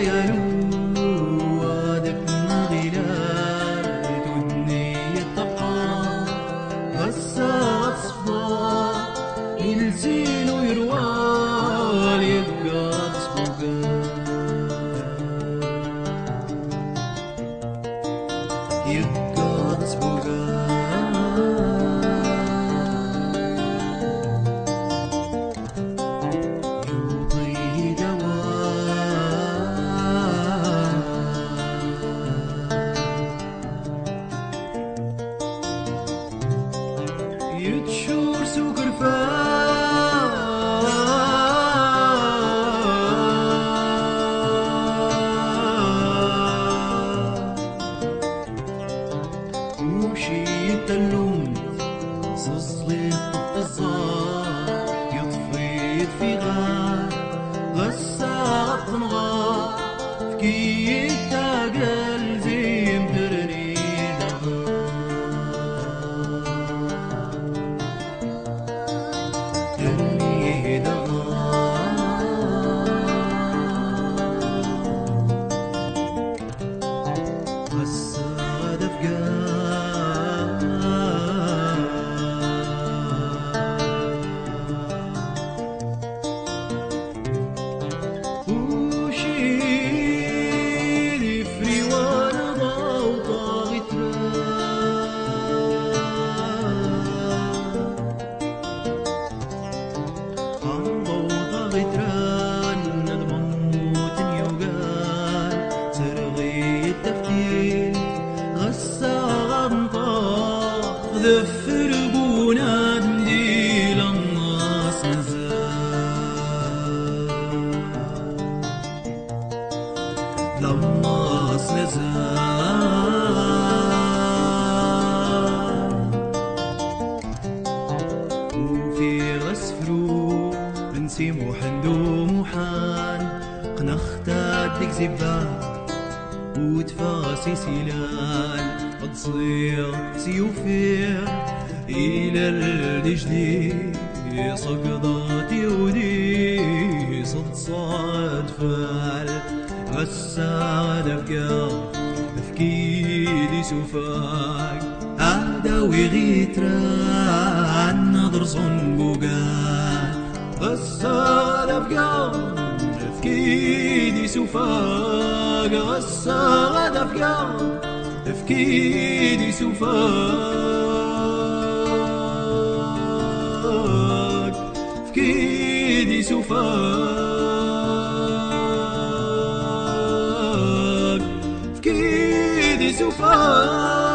يلوم لسينو يروال يبقى سبوكان يبقى good. ذفر بوناد مديل الناس نزال للناس نزال وفي غسفرو نسي محندو محان قنختاد ديك زبان وتفاسي سلال تصير سيوفير إلى الجديد سقطات يودي صد صاد فال غساد أفكار تفكيري سفاك هذا ويغيتران نظر صنبوقان غساد أفكار تفكيري سفاك غساد أفكار تفكيري سفاك تفكيري سفاك تفكيري سفاك